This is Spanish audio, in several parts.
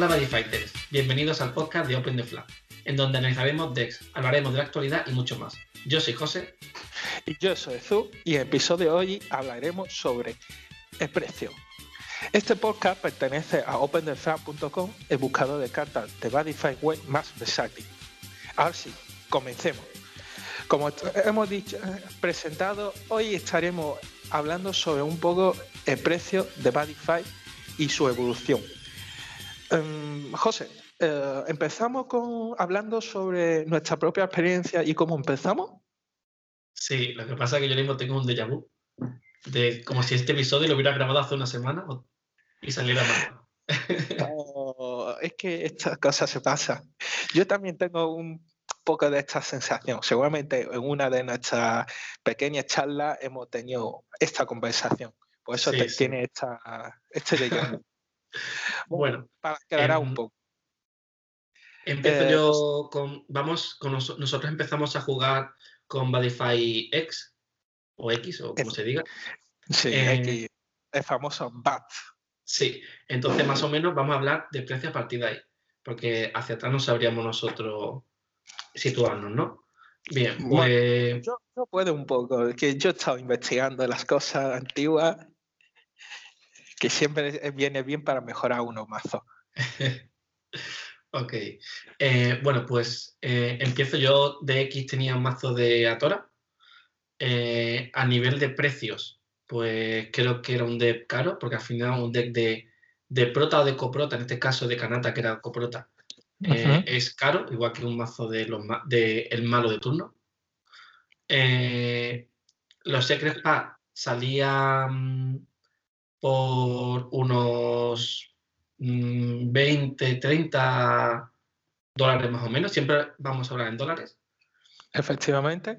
Hola Buddy Fighters, bienvenidos al podcast de Open the Flag, en donde analizaremos decks, hablaremos de la actualidad y mucho más. Yo soy José. Y yo soy Zu, y en el episodio de hoy hablaremos sobre el precio. Este podcast pertenece a OpenTheFlag.com, el buscador de cartas de Buddy web más versátil. Ahora sí, comencemos. Como hemos dicho, presentado, hoy estaremos hablando sobre un poco el precio de Buddy y su evolución. Um, José, eh, empezamos con hablando sobre nuestra propia experiencia y cómo empezamos. Sí, lo que pasa es que yo mismo tengo un déjà vu. De como si este episodio lo hubiera grabado hace una semana y saliera mal. Oh, es que estas cosas se pasan. Yo también tengo un poco de esta sensación. Seguramente en una de nuestras pequeñas charlas hemos tenido esta conversación. Por eso te, tiene esta, este déjà vu. Bueno, para quedar un em, poco. Empiezo eh, yo con. Vamos, con nosotros empezamos a jugar con Badify X o X o como se diga. Sí, eh, el famoso BAT. Sí, entonces más o menos vamos a hablar de precio a partir de ahí, porque hacia atrás no sabríamos nosotros situarnos, ¿no? Bien, pues. yo, yo, puedo un poco, que yo he estado investigando las cosas antiguas que siempre viene bien para mejorar uno mazo. ok. Eh, bueno, pues eh, empiezo yo. De X tenía un mazo de Atora. Eh, a nivel de precios, pues creo que era un deck caro, porque al final un deck de, de prota o de coprota, en este caso de Kanata, que era coprota, es caro, igual que un mazo de, los, de el malo de turno. los Secret Pack salían por unos 20, mm, 30 dólares más o menos. Siempre vamos a hablar en dólares. Efectivamente.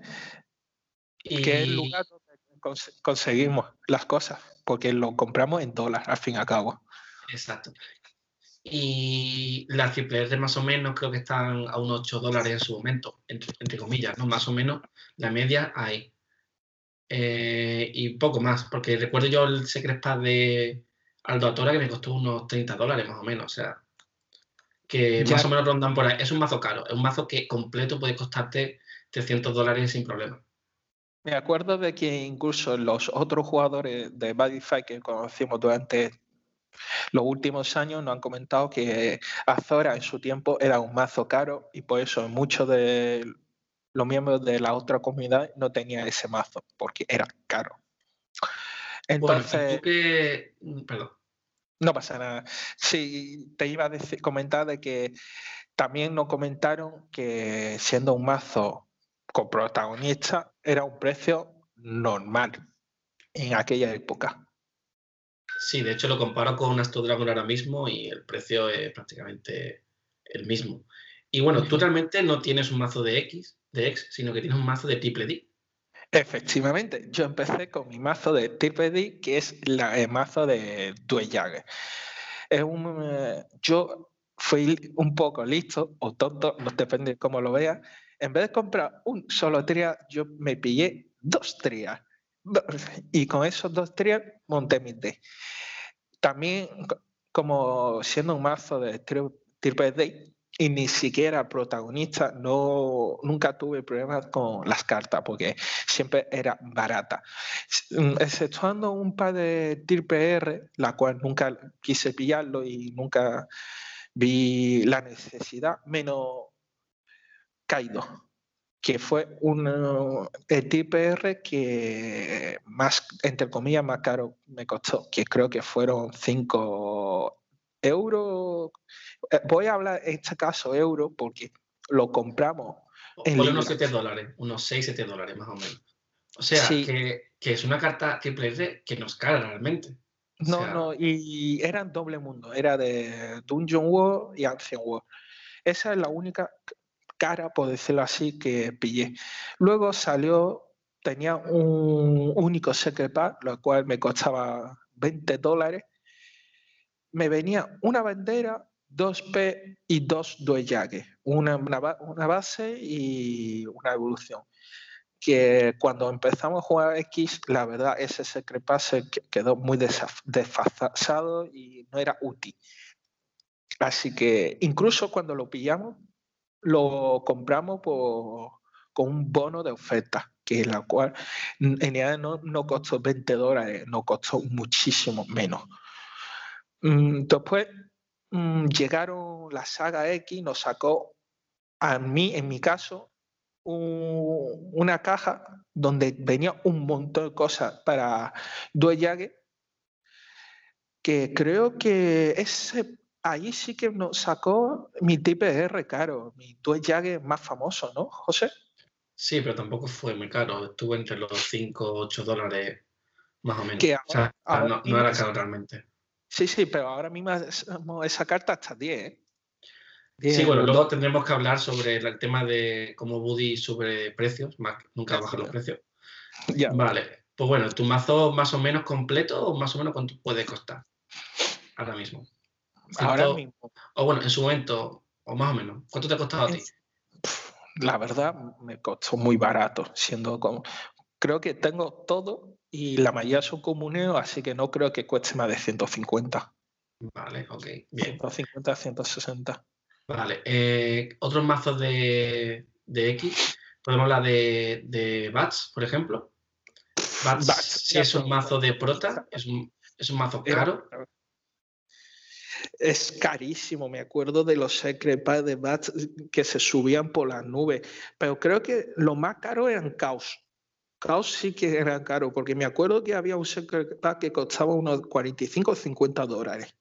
Y... Que es el lugar donde conseguimos las cosas, porque lo compramos en dólares, al fin y al cabo. Exacto. Y las triple R más o menos creo que están a unos 8 dólares en su momento, entre, entre comillas, ¿no? Más o menos la media ahí. Eh, y poco más, porque recuerdo yo el Secret Pack de Aldo Atora que me costó unos 30 dólares más o menos, o sea, que más o menos rondan por ahí. Es un mazo caro, es un mazo que completo puede costarte 300 dólares sin problema. Me acuerdo de que incluso los otros jugadores de Badify que conocimos durante los últimos años nos han comentado que Azora en su tiempo era un mazo caro y por eso muchos de los miembros de la otra comunidad no tenían ese mazo porque era caro. Entonces, que... Mm, perdón. No pasa nada. Sí, te iba a decir, comentar de que también nos comentaron que siendo un mazo con protagonista era un precio normal en aquella época. Sí, de hecho lo comparo con Astro Dragon ahora mismo y el precio es prácticamente el mismo. Y bueno, tú realmente no tienes un mazo de X, de X, sino que tienes un mazo de triple D. Efectivamente, yo empecé con mi mazo de triple D, que es la, el mazo de Duel Es un, eh, yo fui un poco listo o tonto, no depende de cómo lo veas. En vez de comprar un solo tria, yo me pillé dos trias. Y con esos dos trias monté mi D. También, como siendo un mazo de triple D, y ni siquiera protagonista, no, nunca tuve problemas con las cartas porque siempre era barata. Mm, exceptuando un par de triple R, la cual nunca quise pillarlo y nunca vi la necesidad, menos Kaido, que fue un el R que más, entre comillas, más caro me costó, que creo que fueron 5 euros eh, voy a hablar en este caso euro porque lo compramos. En unos 7 dólares, unos 6, 7 dólares más o menos. O sea, que, es una carta triple R que nos cara realmente. no, no, y eran doble mundo, era de Dungeon War y Ancient War. Esa es la única cara, por decirlo así, que pillé. Luego salió, tenía un único secret pack, lo cual me costaba 20 dólares. Me venía una bandera, dos P y dos Doyage, una, una, base y una evolución. Que cuando empezamos a jugar X, la verdad, ese Secret quedó muy desfasado y no era útil. Así que incluso cuando lo pillamos, lo compramos con un bono de oferta, que la cual en realidad no, no costó 20 dólares, no costó muchísimo menos. Mm, después mm, llegaron la saga X, nos sacó a mí, en mi caso, una caja donde venía un montón de cosas para Duel que creo que ese ahí sí que nos sacó mi TPR caro, mi Duel más famoso, ¿no, José? Sí, pero tampoco fue muy caro, estuvo entre los 5 o 8 dólares más o menos. o sea, no, era caro realmente. Sí, sí, pero ahora mismo esa carta hasta 10, ¿eh? Sí, bueno, luego tendremos que hablar sobre el tema de cómo Buddy sube precios, nunca baja los precios. Vale, pues bueno, ¿tu mazo más o menos completo o más o menos cuánto puede costar ahora mismo? Ahora mismo. O bueno, en su momento, o más o menos, ¿cuánto te ha costado a ti? La verdad, me costó muy barato, siendo como... Creo que tengo todo y la mayoría son comunes, así que no creo que cueste más de 150. Vale, ok, bien. 150, 160. Vale. Eh, otros mazos de, X. Podemos hablar de, de Bats, por ejemplo. Bats, si es un mazo de prota, es un, mazo caro. Es carísimo, me acuerdo de los secret de Bats que se subían por las nubes, pero creo que lo más caro eran Caos. Caos sí que era caro, porque me acuerdo que había un secret que costaba unos 45 o 50 dólares.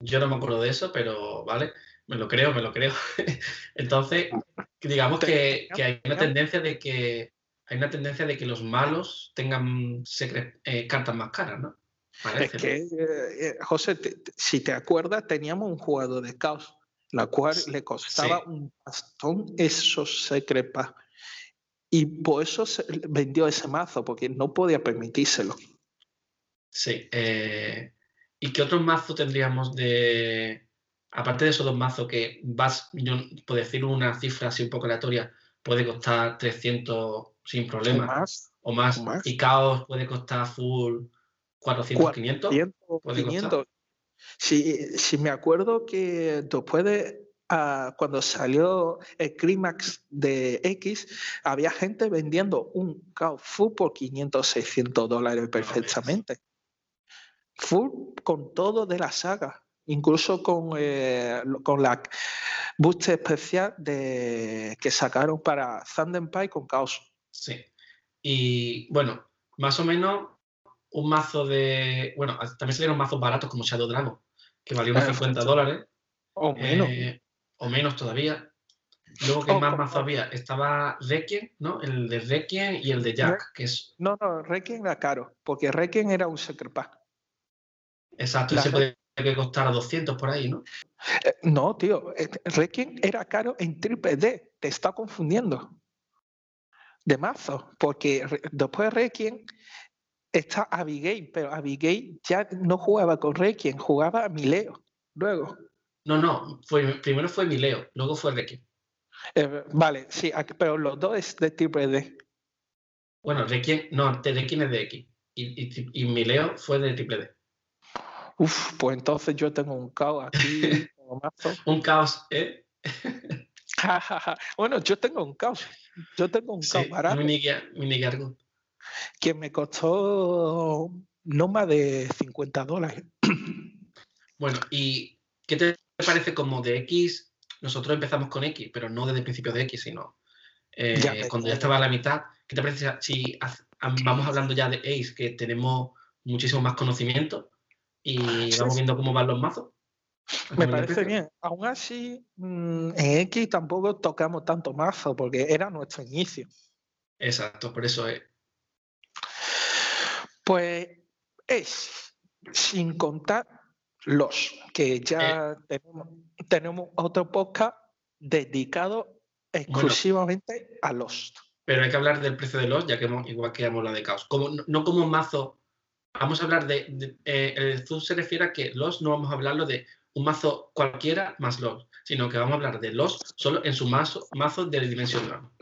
Yo no me acuerdo de eso, pero vale. Me lo creo, me lo creo. Entonces, digamos que, hay una tendencia de que hay una tendencia de que los malos tengan eh, cartas más caras, ¿no? es que, eh, eh, José, si te acuerdas, teníamos un jugador de caos, la cual le costaba un bastón esos secrepas. Y por eso se vendió ese mazo, porque no podía permitírselo. Sí. ¿Y qué otros mazos tendríamos de, aparte de esos dos mazos que vas, yo puedo decir una cifra así un poco aleatoria, puede costar 300 sin problema. O más. Y Caos puede costar full 400, 500. 500. Si, me acuerdo que después de ah, cuando salió el Climax de X, había gente vendiendo un full por 500, 600 dólares perfectamente. Full con todo de la saga incluso con, eh, con la boost especial de, que sacaron para Pie con Chaos. Sí. Y bueno, más o menos un mazo de. Bueno, también salieron mazos baratos como Shadow Dragon, que valió unos 50 dólares. O menos. Eh, o menos todavía. Luego, ¿qué más mazo había? Estaba Requiem, ¿no? El de Requiem y el de Jack, que es. No, no, Requiem era caro, porque Requiem era un Secret Pack. Exacto, ese puede que costara 200 por ahí, ¿no? Eh, no, tío, eh, Requiem era caro en triple D, te está confundiendo. De mazo, porque después de Requiem está Abigail, pero Abigail ya no jugaba con Requiem, jugaba a Mileo, luego. No, no, fue, primero fue Mileo, luego fue Requiem. Eh, vale, sí, pero los dos es de triple D. Bueno, Requiem, no, Requiem es de X y, y, y Mileo fue de triple D. Uf, pues entonces yo tengo un caos aquí. un caos, ¿eh? bueno, yo tengo un caos. Yo tengo un caos barato. Mini, Que me costó no más de 50 dólares. bueno, ¿y qué te parece como de X? Nosotros empezamos con X, pero no desde el principio de X, sino eh, cuando ya estaba a la mitad. ¿Qué te parece si vamos hablando ya de Ace, que tenemos muchísimo más conocimiento? y vamos viendo cómo van los mazos. Me parece bien. Aún así, mm, en X tampoco tocamos tanto mazo porque era nuestro inicio. Exacto, por eso es. Pues es, sin contar los, que ya eh. tenemos, otro podcast dedicado exclusivamente a los. Pero hay que hablar del precio de los, ya que igual que hemos hablado de caos. Como, no como un mazo vamos a hablar de, eh, el Zoom se refiere a que los no vamos a hablarlo de un mazo cualquiera más los, sino que vamos a hablar de los solo en su mazo, mazo de dimensión drama.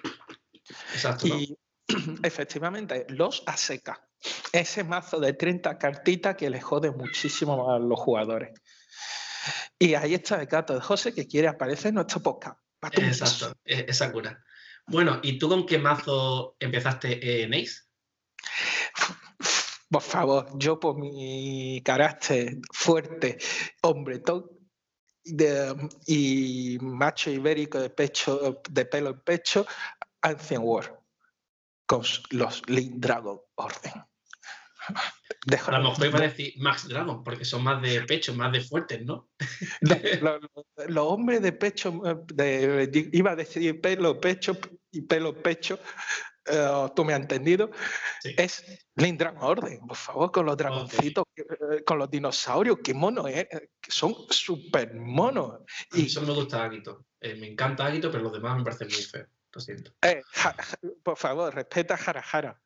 Exacto. Y efectivamente, los a seca. Ese mazo de 30 cartitas que le jode muchísimo a los jugadores. Y ahí está el gato de José que quiere aparecer en nuestro podcast. Exacto, e-, esa cura. Bueno, ¿y tú con qué mazo empezaste en Ace? Por favor, yo por mi carácter fuerte, hombre y macho ibérico de pecho, de pelo en pecho, Ancient War, con los Link Dragon Orden. A lo mejor iba a decir Max Dragon, porque son más de pecho, más de fuertes, ¿no? Los hombres de pecho, de, iba a decir pelo, pecho y pelo, pecho, uh, tú me has entendido, es Link Dragon Orden, por favor, con los dragoncitos, eh, con los dinosaurios, qué mono es, que son súper monos. Y eso me gusta Agito, eh, me encanta Agito, pero los demás me parecen muy feos, lo siento. por favor, respeta a Jarajara.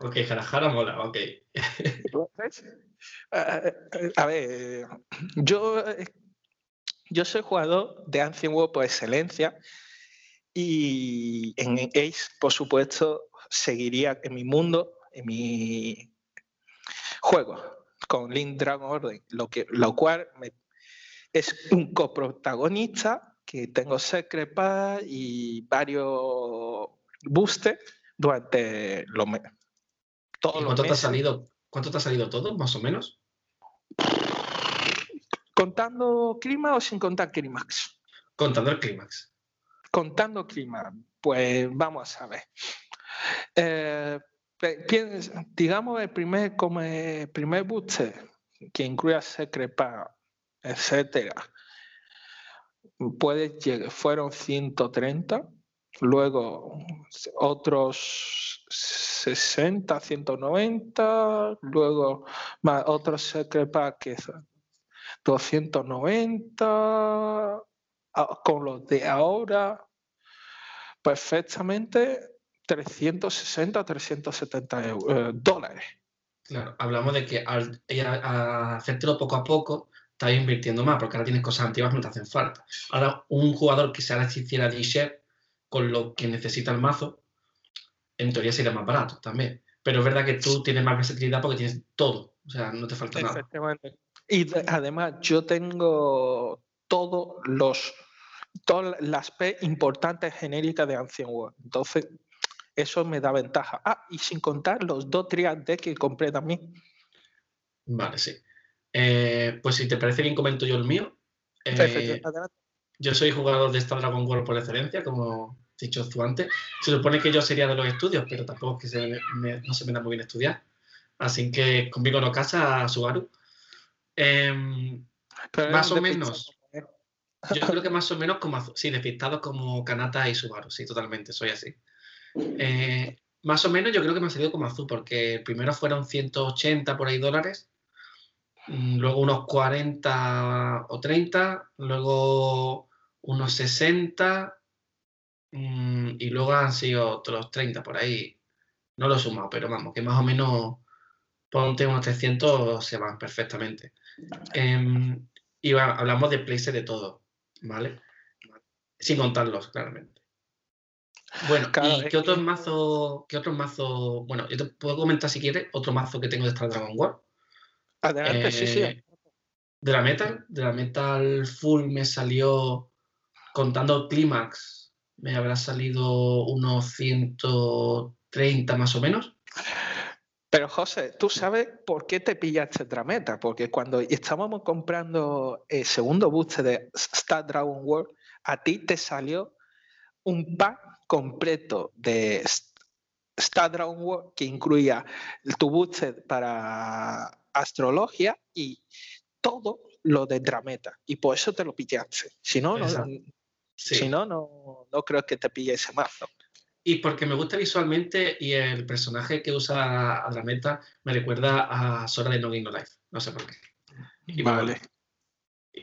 Ok, Jarajara mola, ok. a ver, yo, yo soy jugador de Ancient War por excelencia y en Ace, por supuesto, seguiría en mi mundo, en mi juego, con Link Dragon Order, lo, que, lo cual es un coprotagonista que tengo Secret y varios boosters durante los meses cuánto te ha salido? ¿Cuánto te ha salido todo, más o menos? ¿Contando clima o sin contar clímax? Contando el clímax. Contando clima, pues vamos a ver. Eh, digamos el primer, como el primer booster que incluye Secrepa, etcétera, puede llegar, fueron 130 Luego otros 60, 190, luego más otros secret packs 290, ah, con los de ahora perfectamente 360, 370 eh, dólares. Claro, hablamos de que al, hacértelo poco a poco, estás invirtiendo más, porque ahora tienes cosas antiguas que no te hacen falta. Ahora, un jugador que se hiciera D-Share con lo que necesita el mazo, en teoría sería más barato también. Pero es verdad que tú tienes más versatilidad porque tienes todo, o sea, no te falta nada. Y además yo tengo todos los todas las P importantes genéricas de Ancient World. Entonces, eso me da ventaja. Ah, y sin contar los dos triad que compré también. Vale, sí. Eh, pues si te parece bien, comento yo el mío. Eh, yo soy jugador de esta Dragon World por excelencia, como he dicho tú antes. Se supone que yo sería de los estudios, pero tampoco es que no se me da muy bien estudiar. Así que conmigo no casa a Subaru. Em, más o menos. Yo creo que más o menos como sí, despistados como Kanata y Subaru, sí, totalmente, soy así. Eh, más o menos yo creo que me ha salido como azul, porque primero fueron 180 por ahí dólares Mm, luego unos 40 o 30, luego unos 60 mm, y luego han sido otros 30 por ahí. No lo he sumado, pero vamos, que más o menos ponte unos 300 se van perfectamente. Em, y hablamos de places de todo, ¿vale? Sin contarlos, claramente. Bueno, ¿y qué otros mazos, qué otros mazos? Bueno, yo te puedo comentar si quieres otro mazo que tengo de Star Dragon War. Adelante, sí, sí. Eh, de la Metal, de la Metal Full me salió, contando Clímax, me habrá salido unos 130 más o menos. Pero José, ¿tú sabes por qué te pillaste Drameta? Porque cuando estábamos comprando el segundo booster de Star Dragon World, a ti te salió un pack completo de Star Dragon World que incluía tu booster para astrología y todo lo de Drameta. Y por eso te lo pillaste. Si no, no, si no, no, creo que te pille ese mazo. Y porque me gusta visualmente y el personaje que usa a Drameta me recuerda a Sora de No Game No Life. No sé por qué. vale.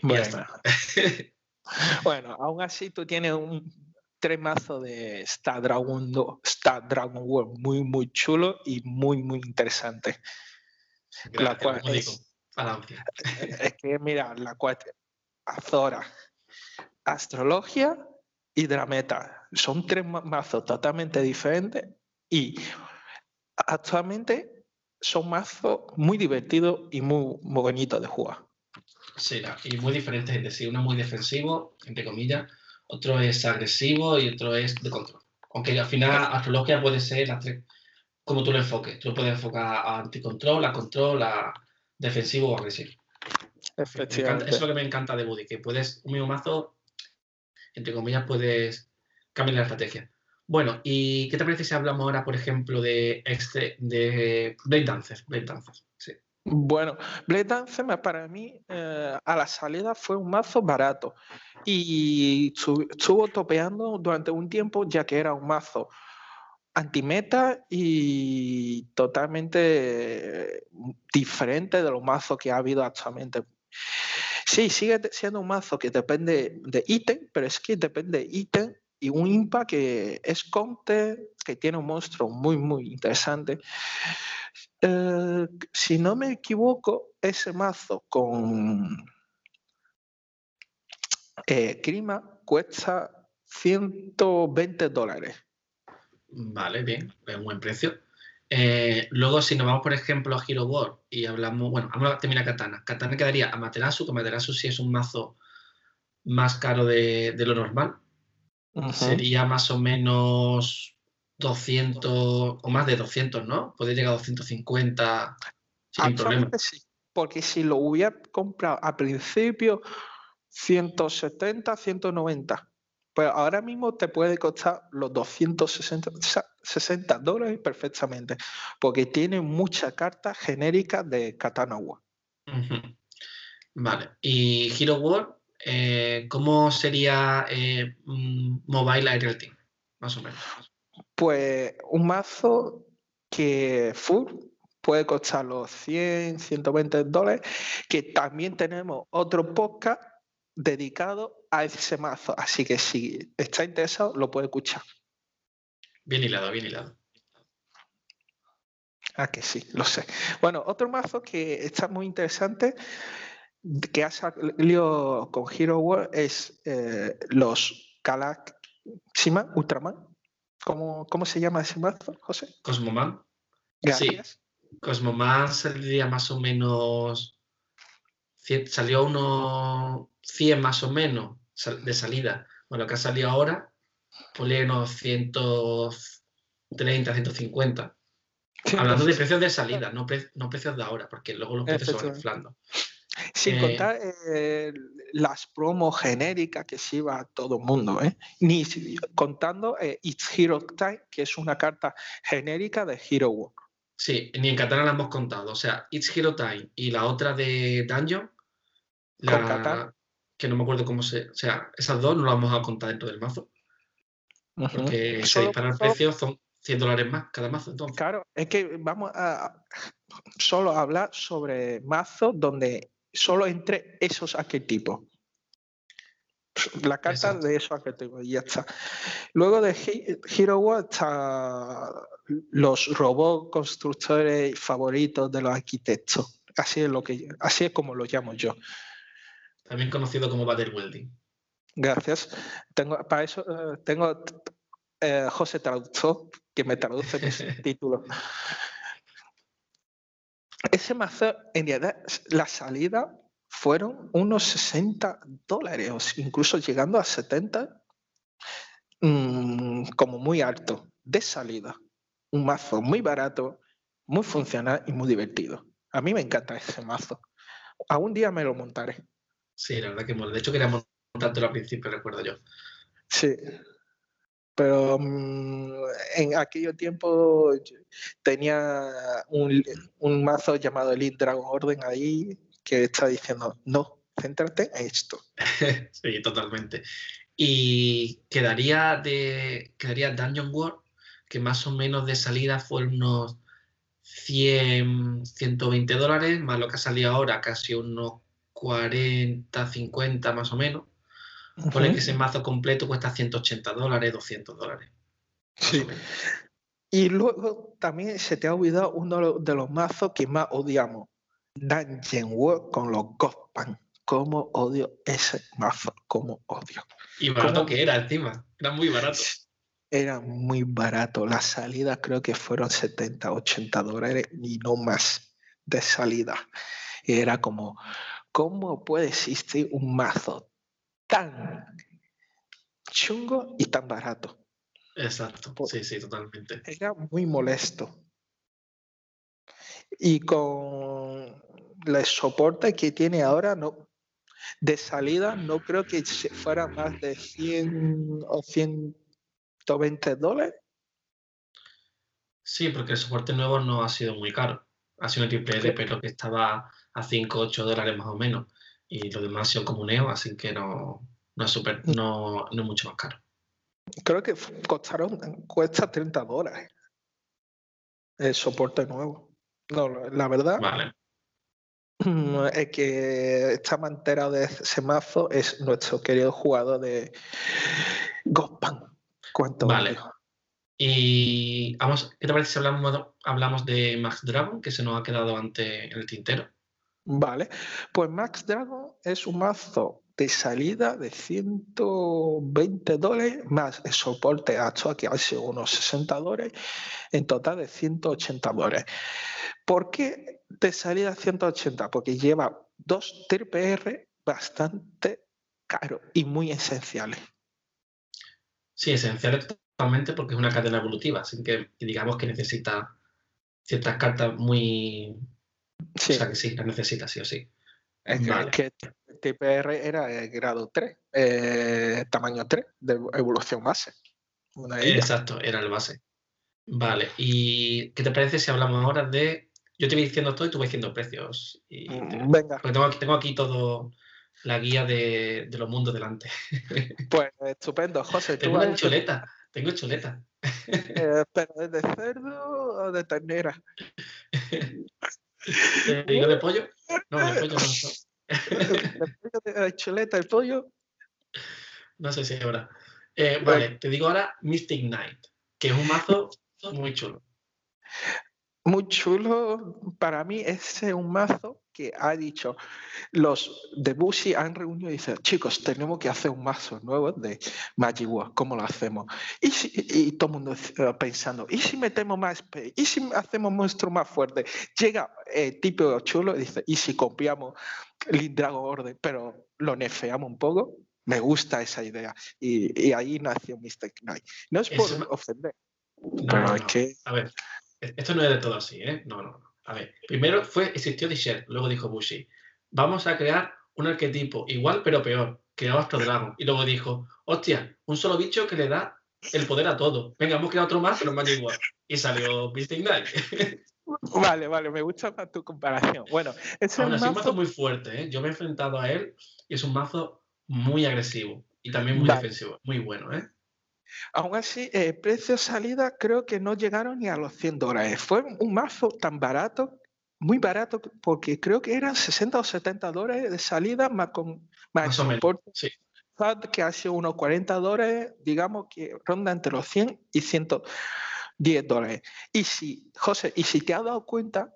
bueno. bueno, aún así tú tienes un tres mazos de Star Dragon, Star Dragon World muy, muy chulo y muy, muy interesante la cual es, es, que, mira, la cual Azora, Astrología y Drameta. Son tres mazos totalmente diferentes y actualmente son mazos muy divertidos y muy, muy bonitos de jugar. Sí, y muy diferentes entre sí. Uno muy defensivo, entre comillas, otro es agresivo y otro es de control. Aunque al final astrología puede ser las tres, como tú lo enfoques. Tú lo puedes enfocar a anticontrol, a control, a defensivo o agresivo. Efectivamente. eso es lo que me encanta de Buddy, que puedes, un mismo mazo, entre comillas, puedes cambiar la estrategia. Bueno, ¿y qué te parece si hablamos ahora, por ejemplo, de, este, de Blade Dancer? Blade Dancer, sí. Bueno, Blade Dancer para mí eh, a la salida fue un mazo barato y estuvo topeando durante un tiempo ya que era un mazo antimeta y totalmente diferente de los mazos que ha habido actualmente. Sí, sigue siendo un mazo que depende de ítem, pero es que depende de ítem y un impa que es Conte, que tiene un monstruo muy, muy interesante. Eh, si no me equivoco, ese mazo con eh, cuesta 120 dólares. Vale, bien, es un buen precio. Eh, luego, si nos vamos, por ejemplo, a Hero World y hablamos, bueno, vamos a terminar Katana. Katana quedaría a Materasu, que Materasu sí es un mazo más caro de, lo normal. Sería más o menos 200 o más de 200, ¿no? Puede llegar a 250 sin problema. Sí, porque si lo hubiera comprado a principio, 170, 190. Pues ahora mismo te puede costar los 260 60 dólares perfectamente, porque tiene mucha carta genérica de Katana War. Vale, y Hero World, eh, ¿cómo sería eh, Mobile Aerial Team? Más o menos. Pues un mazo que full puede costar los 100, 120 dólares, que también tenemos otro podcast dedicado a ese mazo. Así que si está interesado, lo puede escuchar. Bien hilado, bien hilado. Ah, que sí, lo sé. Bueno, otro mazo que está muy interesante que ha salido con Hero World es eh, los Galaximan, Ultraman. ¿Cómo, ¿Cómo se llama ese mazo, José? Cosmoman. Gracias. Sí. Cosmoman saldría más o menos. Salió unos 100 más o menos de salida. Bueno, que ha salido ahora, ponle unos 130, 150. Hablando de precios de salida, no, precios de ahora, porque luego los precios se van inflando. Sin eh, contar eh, las promos genéricas que se iba a todo el mundo, ¿eh? Ni contando It's Hero Time, que es una carta genérica de Hero World. Sí, ni en Katana la hemos contado. O sea, It's Hero Time y la otra de Dungeon, la, que no me acuerdo cómo se. O sea, esas dos no las vamos a contar dentro del mazo. Porque si dispara el precio son 100 dólares más cada mazo. Entonces. Claro, es que vamos a solo hablar sobre mazos donde solo entre esos arquetipos. La carta de esos arquetipos y ya está. Luego de Hero World está los robots constructores favoritos de los arquitectos. Así es, lo que, así es como lo llamo yo. También conocido como Battle Welding. Gracias. Tengo, para eso eh, tengo eh, José Traductor que me traduce mis títulos. Ese mazo, en realidad, la salida fueron unos 60 dólares, incluso llegando a 70, mm, como muy alto, de salida. Un mazo muy barato, muy funcional y muy divertido. A mí me encanta ese mazo. Algún día me lo montaré. Sí, la verdad que mola. De hecho, quería montártelo al principio, recuerdo yo. Sí. Pero mm, en aquello tiempo tenía un, mazo llamado Elite Dragon Orden ahí que está diciendo, no, céntrate en esto. sí, totalmente. Y quedaría de quedaría Dungeon World, que más o menos de salida fueron unos 100, 120 dólares, más lo que ha salido ahora, casi unos 40, 50 más o menos. Pone que ese mazo completo cuesta 180 dólares, 200 dólares. Sí. Y luego también se te ha olvidado uno de los mazos que más odiamos. Dungeon World con los Ghostpan. ¿Cómo odio ese mazo? ¿Cómo odio? Y barato que era encima. Era muy barato. Era muy barato. Las salidas creo que fueron 70, 80 dólares y no más de salida. Era como, ¿cómo puede existir un mazo tan chungo y tan barato? Exacto, sí, sí, totalmente. Era muy molesto. Y con el soporte que tiene ahora, no, de salida, no creo que fuera más de 100 o 120 dólares. Sí, porque el soporte nuevo no ha sido muy caro. Ha sido un triple pero que estaba a 5 o 8 dólares más o menos. Y lo demás ha sido comuneo, así que no, no, es, super, mm. no, no es mucho más caro. Creo que costaron, cuesta 30 dólares el soporte nuevo. No, la verdad. Vale. Es que está enterado de ese mazo es nuestro querido jugador de Gospan. ¿Cuánto vale. Y vamos, ¿qué te parece si hablamos, hablamos de Max Dragon, que se nos ha quedado ante en el tintero? Vale, pues Max Dragon es un mazo de salida de 120 dólares más el soporte actual que hace unos 60 dólares, en total de 180 dólares. ¿Por qué de salida 180? Porque lleva dos TPR bastante caros y muy esenciales. Sí, esenciales totalmente porque es una cadena evolutiva, así que digamos que necesita ciertas cartas muy... Sí. O sea que sí, las necesita sí o sí. Es que, TPR era el grado 3, eh, tamaño 3 de evolución base. Exacto, era el base. Vale, ¿y qué te parece si hablamos ahora de... Yo te voy diciendo todo y tú vas diciendo precios. Y mm, Venga. Porque tengo aquí, tengo aquí todo la guía de, los mundos delante. Pues estupendo, José. Tengo una chuleta, tengo chuleta. Eh, ¿Pero de cerdo o de ternera? digo de pollo? No, de pollo no. ¿De chuleta, el pollo? No sé si ahora. Eh, vale, te digo ahora Mystic Knight, que es un mazo muy chulo. Muy chulo. Para mí, ese es un mazo que ha dicho, los de Bushi han reunido y dicen, chicos, tenemos que hacer un mazo nuevo de Magic War, ¿cómo lo hacemos? Y, y todo el mundo eh, pensando, ¿y si metemos más ¿Y si hacemos monstruo más fuerte? Llega el tipo chulo y dice, ¿y si copiamos Lindrago Orden, pero lo nefeamos un poco? Me gusta esa idea. Y, ahí nació Mr. Knight. No es por ofender, pero es que... A ver, e-, esto no es de todo así, ¿eh? No, no, no. A ver, primero fue, existió Disher, luego dijo Bushi, vamos a crear un arquetipo igual pero peor, que Astro Dragon. Y luego dijo, hostia, un solo bicho que le da el poder a todo. Venga, hemos creado otro más, pero más igual. Y salió Beasting Knight. Vale, vale, me gusta más tu comparación. Bueno, es un mazo... muy fuerte, ¿eh? Yo me he enfrentado a él y es un mazo muy agresivo y también muy defensivo, muy bueno, ¿eh? Aún así, eh, precio salida creo que no llegaron ni a los 100 dólares. Fue un mazo tan barato, muy barato, porque creo que eran 60 o 70 dólares de salida más con más, sí. que hace unos 40 dólares, digamos que ronda entre los 100 y 110 dólares. Y si, José, y si te has dado cuenta,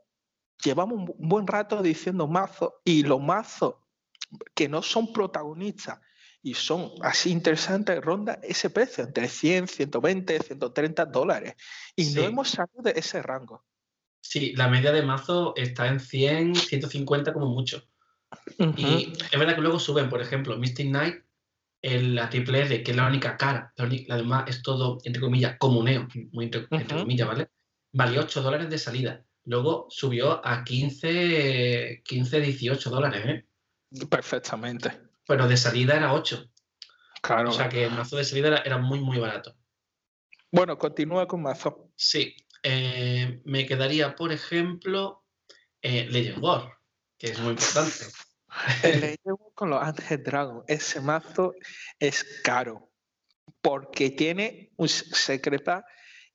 llevamos un buen rato diciendo mazo y los mazos que no son protagonistas y son así interesantes, ronda ese precio, entre 100, 120, 130 dólares. Y no hemos salido de ese rango. Sí, la media de mazo está en 100, 150 como mucho. Y es verdad que luego suben, por ejemplo, Mystic Knight, el, la triple R, que es la única cara, la, demás es todo, entre comillas, comuneo, muy entre, comillas, ¿vale? Valió 8 dólares de salida. Luego subió a 15, 15 18 dólares, ¿eh? Perfectamente pero de salida era 8. Claro. O sea que el mazo de salida era, muy, muy barato. Bueno, continúa con mazo. Sí. Eh, me quedaría, por ejemplo, eh, Legend War, que es muy importante. Legend War con los Angel Dragon. Ese mazo es caro porque tiene un secreta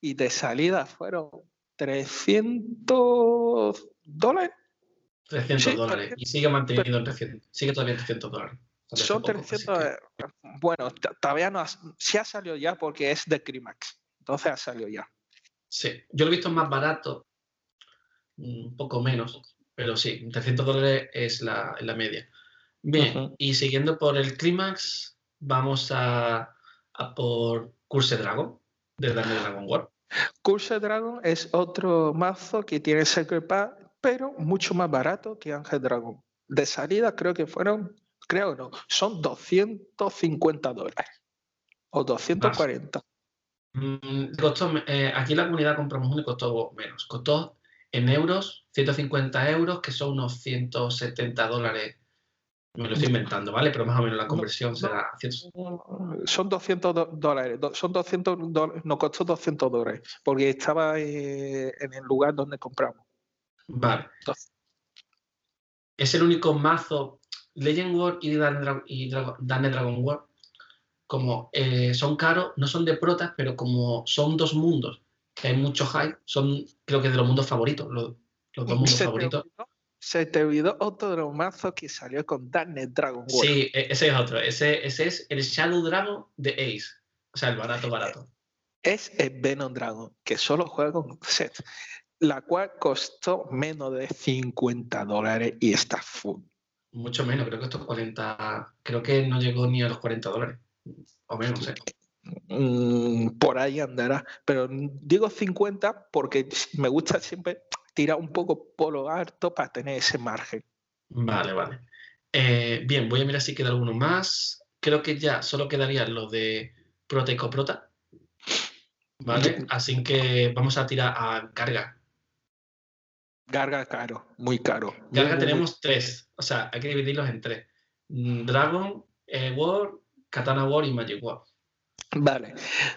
y de salida fueron 300 dólares. 300 dólares. Y sigue manteniendo el 300. Sigue todavía en 300 dólares. Son 300. Eh, bueno, todavía no ha, sí ha salido ya porque es de Crimax. Entonces ha salido ya. Sí, yo lo he visto más barato, un poco menos, pero sí, 300 dólares es la, media. Bien, y siguiendo por el Climax, vamos a, por Curse Dragon, de Dragon War. Curse Dragon es otro mazo que tiene Secret Path, pero mucho más barato que Ángel Dragon. De salida creo que fueron, creo no, son 250 dólares o 240. Mm, costó, eh, aquí la comunidad compramos uno y costó menos. Costó en euros 150 euros, que son unos 170 dólares. Me lo estoy inventando, ¿vale? Pero más o menos la conversión será. Son 200 dólares. Son 200 dólares. Nos costó 200 dólares porque estaba eh, en el lugar donde compramos. Vale. Es el único mazo. Legend War y Dane Dragon War como eh, son caros, no son de protas, pero como son dos mundos, que hay mucho hype, son creo que de los mundos favoritos, los, dos mundos favoritos. se te olvidó otro mazo que salió con Darknet Dragon War. Sí, e, ese es otro. Ese, ese es el Shadow Dragon de Ace. O sea, el barato, barato. Es el Venom Dragon, que solo juega con set, la cual costó menos de 50 dólares y está full. Mucho menos, creo que esto 40, creo que no llegó ni a los 40 dólares. O menos, ¿eh? Mm, por ahí andará. Pero digo 50 porque me gusta siempre tirar un poco por lo alto para tener ese margen. Vale, vale. Eh, bien, voy a mirar si queda alguno más. Creo que ya solo quedaría lo de Proteco Prota. Vale, así que vamos a tirar a carga. Carga caro, muy caro. Carga tenemos tres, o sea, hay que dividirlos en tres. Mm, Dragon, eh, War Katana War y Magic War. Vale.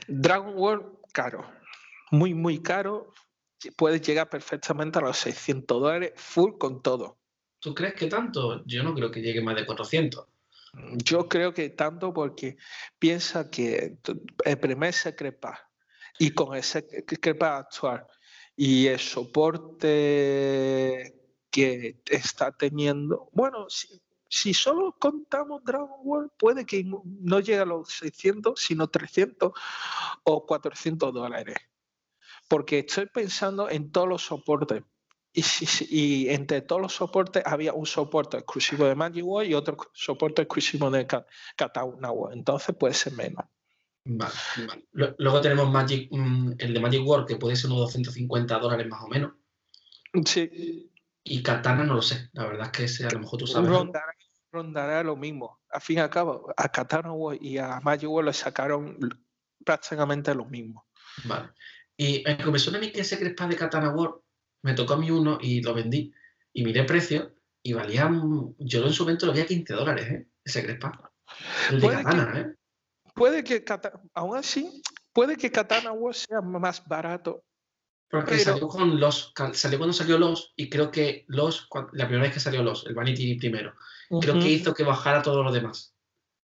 Dragon War, caro. Muy, muy caro. Puedes llegar perfectamente a los 600 dólares full con todo. ¿Tú crees que tanto? Yo no creo que llegue más de 400. Yo creo que tanto porque piensa que el primer se crepa y con ese crepa actual y el soporte que está teniendo, bueno, si solo contamos Dragon Ball, puede que no llegue a los 600, sino 300 o 400 dólares. Porque estoy pensando en todos los soportes. Y, entre todos los soportes había un soporte exclusivo de Magic World y otro soporte exclusivo de World. Entonces puede ser menos. Vale, Luego tenemos Magic, mm, el de Magic World, que puede ser unos 250 dólares más o menos. Sí. Y Katana no lo sé, la verdad es que ese a lo mejor tú sabes. Rondará, lo mismo. Al fin y al cabo, a Katana y a Magic World le sacaron prácticamente lo mismo. Vale. Y me suena a mí que ese Crespa de Katana World me tocó a mí uno y lo vendí. Y miré precio y valía, yo en su momento lo vi a 15 dólares, ¿eh? ese Crespa. El de Katana, ¿eh? Puede que, aún así, puede que Katana World sea más barato porque salió con los, salió cuando salió los, y creo que los, la primera vez que salió los, el Vanity primero, creo que hizo que bajara todo lo demás.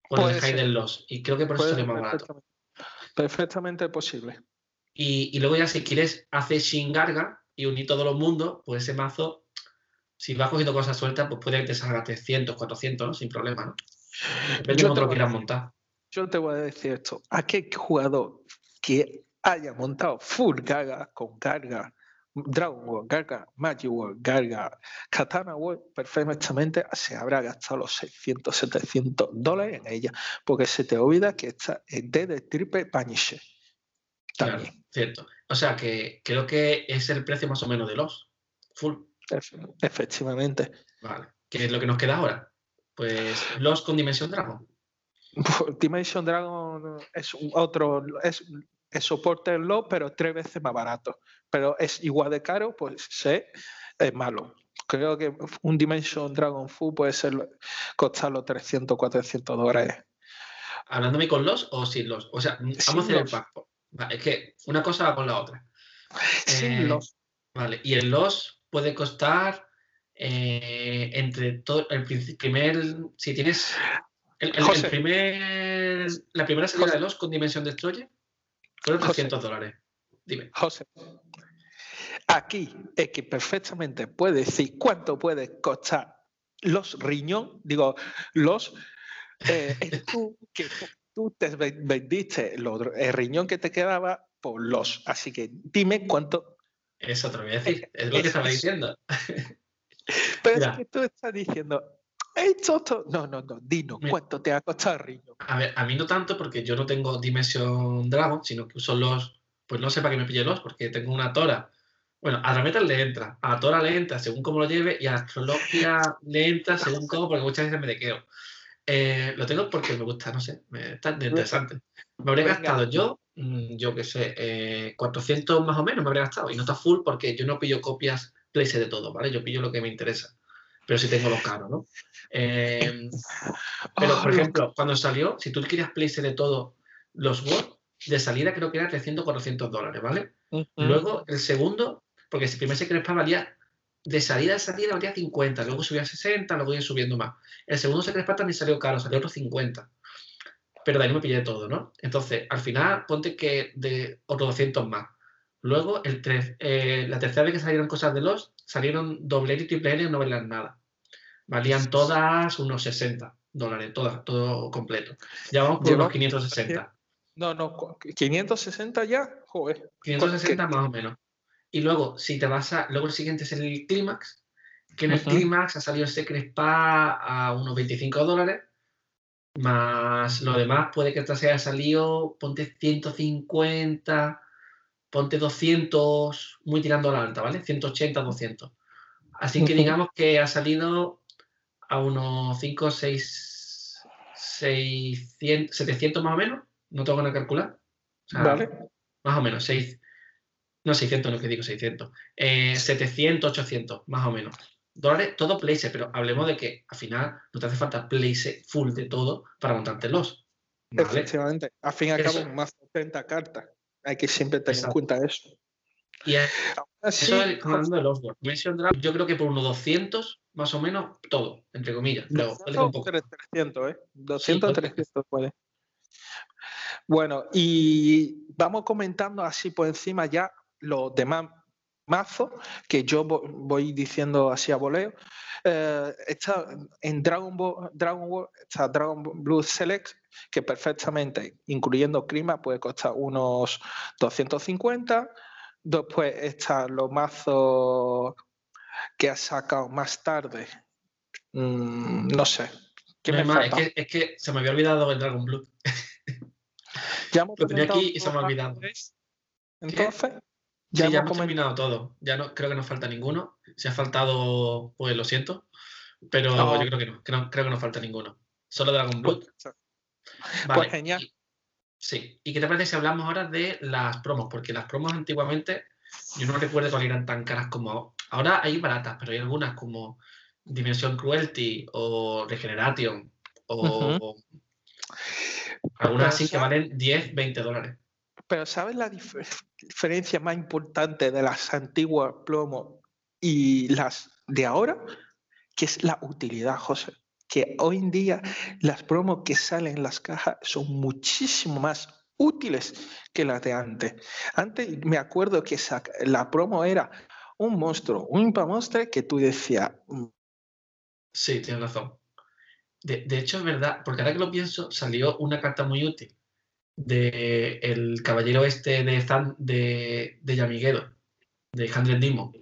Por el high del los. Y creo que por eso salió más barato. Perfectamente posible. Y, luego ya si quieres hacer Shingarga y unir todos los mundos, pues ese mazo, si vas cogiendo cosas sueltas, pues puede que te salga 300, 400, ¿no? Sin problema, ¿no? Depende de cómo te lo quieras montar. Yo te voy a decir esto. ¿A qué jugador que haya montado full Gaga con carga, Dragon World Gaga, Magic World Gaga, Katana World, perfectamente se habrá gastado los 600, 700 dólares en ella, porque se te olvida que esta es de, triple Punisher. Claro, cierto. O sea que creo que es el precio más o menos de los full. efectivamente. Vale. ¿Qué es lo que nos queda ahora? Pues los con Dimension Dragon. Dimension Dragon es un otro, es el soporte en low, pero tres veces más barato. Pero es igual de caro, pues sé, es malo. Creo que un Dimension Dragon Full puede ser costar los 300, 400 dólares. ¿Hablándome con los o sin los? O sea, vamos a hacer el pack. es que una cosa va con la otra. Sin eh, los. Vale, y el los puede costar eh, entre todo el primer, si tienes el, primer, la primera salida de los con Dimension Destroyer fueron 300 dólares. Dime. José, aquí es que perfectamente puede decir cuánto puede costar los riñón, digo, los. Eh, tú, que tú te vendiste el riñón que te quedaba por los. Así que dime cuánto. Eso te lo voy a decir, es lo que estaba diciendo. Pero es que tú estás diciendo, no, no, no, dinos, ¿cuánto te ha costado? A ver, a mí no tanto porque yo no tengo Dimension Dragon, sino que uso los, pues no sé para qué me pille los, porque tengo una Tora Bueno, a Rametal le entra, a Tora le entra según cómo lo lleve y a Astrologia le entra según cómo, porque muchas veces me dequeo. Eh, lo tengo porque me gusta, no sé, me, está interesante. Me habría gastado yo, mm, yo qué sé, 400 eh, más o menos me habría gastado. Y no está full porque yo no pillo copias place de todo, ¿vale? Yo pillo lo que me interesa. Pero sí tengo los caros, ¿no? Em, pero, por ejemplo, cuando salió, si tú querías place de todo los Word, de salida creo que era 300 400 dólares, ¿vale? Luego, el segundo porque si primer Secret Spa valía, de salida a salida valía 50, luego subía a 60, luego iba subiendo más. El segundo Secret Spa también salió caro, salió otros 50. Pero de ahí me pillé todo, ¿no? Entonces, al final, ponte que de otros 200 más. Luego, el eh, la tercera vez que salieron cosas de los, salieron doble y triple no valían nada. Valían todas unos 60 dólares, todas, todo completo. Ya vamos por unos 560. No, no, 560 ya, joder. 560 más o menos. Y luego, si te vas a. Luego el siguiente es el clímax, que en el clímax ha salido el Secret Spa a unos 25 dólares. Más lo demás, puede que se haya salido, ponte 150, ponte 200, muy tirando a la alta, ¿vale? 180, 200. Así que digamos que ha salido a unos 5, 6, 600, 700 más o menos. No tengo que calcular. vale. Más o menos, 6, no, 600, no que digo 600. 700, 800, más o menos. Dólares, todo place, pero hablemos de que al final no te hace falta place full de todo para montártelos. ¿vale? Efectivamente. Al fin y al cabo, más de 30 cartas. Hay que siempre tener en cuenta eso. Y eso es hablando de los Yo creo que por unos 200, más o menos, todo, entre comillas. 200, 300, ¿eh? 200, 300 puede. Bueno, y vamos comentando así por encima ya los demás mazos que yo voy diciendo así a voleo. Eh, está en Dragon Ball, Dragon Ball, está Dragon Blue Select, que perfectamente, incluyendo Crima, puede costar unos 250. Después están los mazos que ha sacado más tarde. Mm, no sé. ¿Qué me es, que, es, que, se me había olvidado el Dragon Blue. ya Lo tenía aquí y se me ha olvidado. Entonces, ya, ya hemos terminado todo. Ya no creo que nos falta ninguno. Si ha faltado, pues lo siento. Pero yo creo que no, Creo que no falta ninguno. Solo Dragon Blood. Pues, vale. Pues genial. sí. ¿Y qué te parece si hablamos ahora de las promos? Porque las promos antiguamente, yo no recuerdo cuáles eran tan caras como ahora. hay baratas, pero hay algunas como Dimension Cruelty o Regeneration o algunas así que valen 10, 20 dólares. Pero ¿sabes la diferencia más importante de las antiguas plomos y las de ahora? Que es la utilidad, José. Que hoy en día las promos que salen en las cajas son muchísimo más útiles que las de antes. Antes me acuerdo que la promo era un monstruo, un impamostre que tú decías. Mm". Sí, tienes razón. De, de, hecho, es verdad, porque ahora que lo pienso, salió una carta muy útil de el caballero este de, Zan, de, de Yamiguedo, de Hundred Dimo,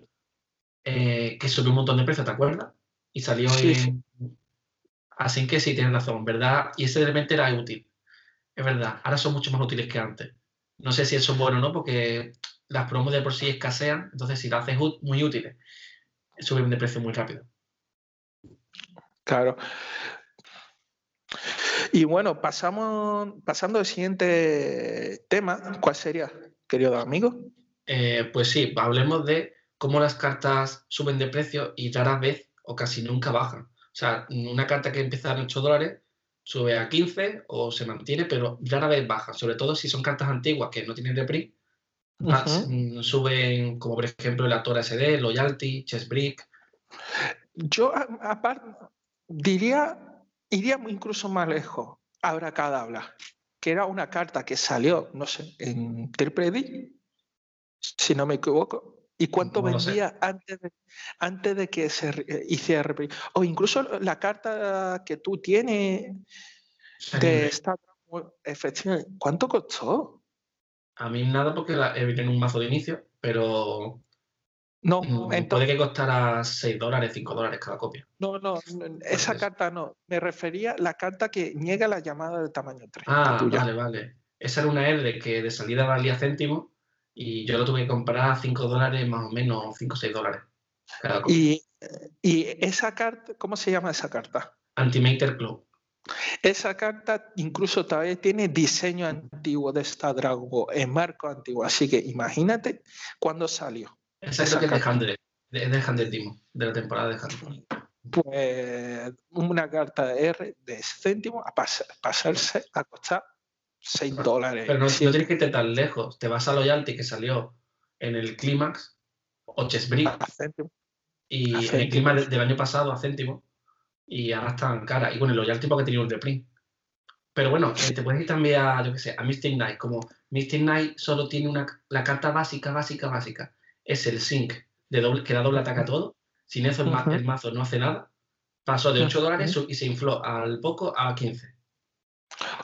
eh, que subió un montón de precio, ¿te acuerdas? Y salió en... Así que sí, tienes razón, ¿verdad? Y ese de era útil. Es verdad, ahora son mucho más útiles que antes. No sé si eso es bueno o no, porque las promos de por sí escasean, entonces si las haces muy útiles, suben de precio muy rápido. Claro. Y bueno, pasamos, pasando al siguiente tema, ¿cuál sería, querido amigo? Eh, pues sí, hablemos de cómo las cartas suben de precio y rara vez o casi nunca bajan. O sea, una carta que empieza en 8 dólares sube a 15 o se mantiene, pero rara vez baja, sobre todo si son cartas antiguas que no tienen reprint, mm, suben como por ejemplo el Actor SD, Loyalty, Chess Brick. Yo aparte diría Iría incluso más lejos, Abracadabra, que era una carta que salió, no sé, en Triple D, si no me equivoco. ¿Y cuánto vendía antes de, antes de que se eh, hiciera O incluso la carta que tú tienes de esta efectivamente, ¿cuánto costó? A mí nada porque la, he un mazo de inicio, pero no, mm, entonces, puede que costara 6 dólares, 5 dólares cada copia. No, no, esa carta no. Me refería a la carta que niega la llamada de tamaño 3. Ah, vale, vale. Esa era una R que de salida valía céntimo Y yo lo tuve que comprar a 5 dólares más o menos, 5 o 6 dólares. Y, y esa carta, ¿cómo se llama esa carta? Antimater Club. Esa carta incluso todavía tiene diseño antiguo de esta Dragon en marco antiguo. Así que imagínate cuándo salió. Esa es de Handel, es de Handel Timo, de la temporada de Handel. Pues una carta de R de céntimo a pasarse a costar 6 dólares. Pero no, no, tienes que irte tan lejos. Te vas a Loyalty que salió en el clímax, o Chesbrick. Y en el clímax del año pasado a céntimo y ahora están caras. Y bueno, el tipo que tenía un reprint. Pero bueno, eh, te puedes ir también a, yo qué sé, a Mystic Knight. Como Mystic Knight solo tiene una, la carta básica, básica, básica. Es el Sync, de doble, que da doble ataque a todo. Sin eso el, mazo no hace nada. Pasó de 8 dólares y se infló al poco a 15.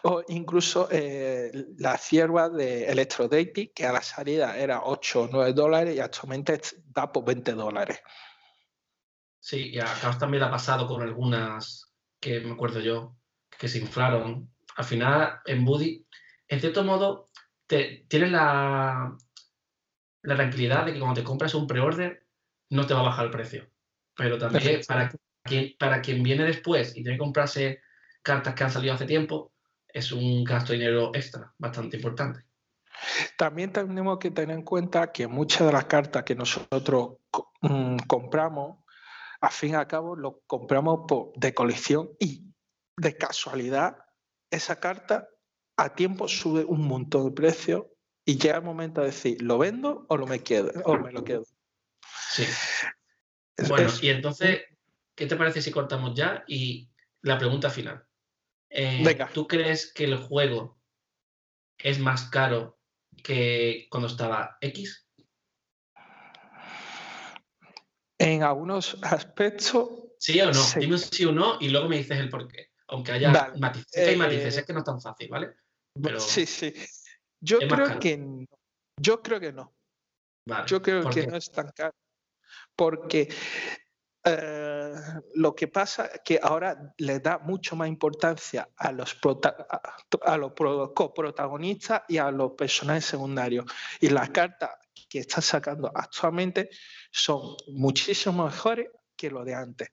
O incluso eh, la cierva de Electrodeity, que a la salida era 8 o 9 dólares y actualmente da por 20 dólares. Sí, y a Caos también ha pasado con algunas que me acuerdo yo, que se inflaron. Al final, en Buddy, en cierto modo, te, tienes la, la tranquilidad de que cuando te compras un pre-order, no te va a bajar el precio. Pero también para quien, para quien viene después y tiene que comprarse cartas que han salido hace tiempo, es un gasto de dinero extra bastante importante. También tenemos que tener en cuenta que muchas de las cartas que nosotros mm, compramos al fin y al cabo lo compramos por, de colección y de casualidad esa carta a tiempo sube un montón de precio y llega el momento de decir, ¿lo vendo o, lo me, quedo, o me lo quedo? Sí. bueno, y entonces, ¿qué te parece si cortamos ya? Y la pregunta final. Eh, ¿Tú crees que el juego es más caro que cuando estaba X? En algunos aspectos. ¿Sí o no? Dime sí o no y luego me dices el por qué. Aunque haya matices. hay matices, eh, es que no es tan fácil, ¿vale? sí, sí. Yo creo que no. Yo creo que no. Yo creo que no es tan caro. Porque eh, lo que pasa es que ahora le da mucho más importancia a los, a los coprotagonistas y a los personajes secundarios. Y las cartas que está sacando actualmente son muchísimo mejores que lo de antes.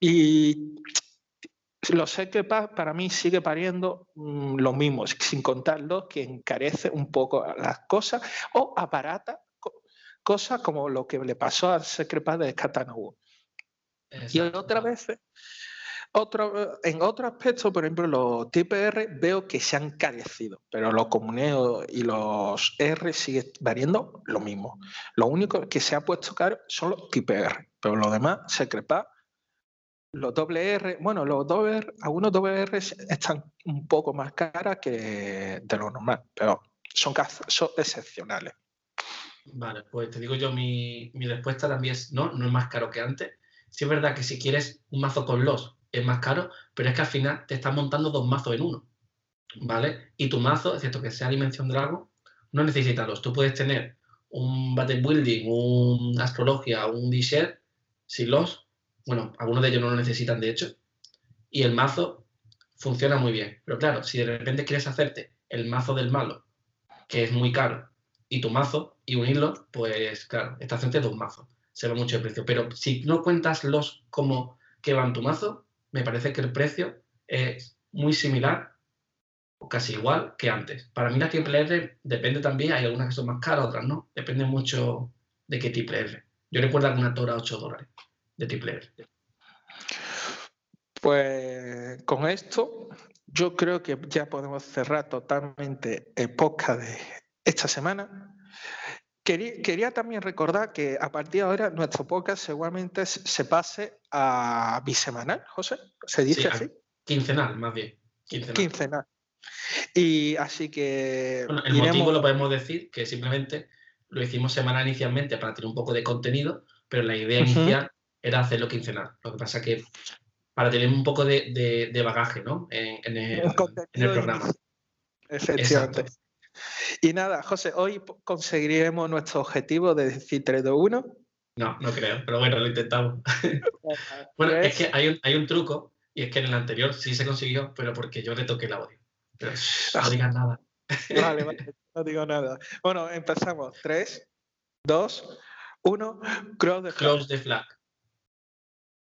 Y lo sé que para mí sigue pariendo mm, lo mismo, sin contarlo que encarece un poco las cosas o aparata cosas como lo que le pasó al Secret de Y otra vez otro, en otro aspecto, por ejemplo, los TPR veo que se han carecido, pero los comuneos y los R siguen variando lo mismo. Lo único que se ha puesto caro son los TPR, pero los demás se crepa. Los doble R, bueno, los doble algunos doble R están un poco más caras que de lo normal, pero son, son excepcionales. Vale, pues te digo yo, mi, mi respuesta también es no, no es más caro que antes. Sí es verdad que si quieres un mazo con los es más caro, pero es que al final te estás montando dos mazos en uno, ¿vale? Y tu mazo, excepto que sea Dimensión Dragon, no necesita los. Tú puedes tener un Battle Building, un Astrologia, un D-Share, sin los. Bueno, algunos de ellos no lo necesitan, de hecho. Y el mazo funciona muy bien. Pero claro, si de repente quieres hacerte el mazo del malo, que es muy caro, y tu mazo, y unirlos, pues claro, estás haciendo dos mazos. Se va mucho de precio. Pero si no cuentas los como que van tu mazo, me parece que el precio es muy similar o casi igual que antes. Para mí la triple depende también, hay algunas que son más caras, otras no. Depende mucho de qué triple R. Yo recuerdo alguna Tora 8 dólares de triple R. Pues con esto yo creo que ya podemos cerrar totalmente el podcast de esta semana. Quería, también recordar que a partir de ahora nuestro podcast seguramente se pase a bisemanal, José. ¿Se dice así? Quincenal, más bien. Quincenal. Y así que. el motivo lo podemos decir que simplemente lo hicimos semanal inicialmente para tener un poco de contenido, pero la idea inicial era hacerlo quincenal. Lo que pasa que para tener un poco de, bagaje ¿no? en, el, en el, programa. Efectivamente. Y nada, José, hoy conseguiremos nuestro objetivo de decir 3, 2, 1. No, no creo, pero bueno, lo intentamos. bueno, es que hay un, hay un truco, y es que en el anterior sí se consiguió, pero porque yo le toqué el audio. Pero no digas nada. Vale, vale, no digo nada. Bueno, empezamos. 3, 2, 1. Cross the flag. Close the flag.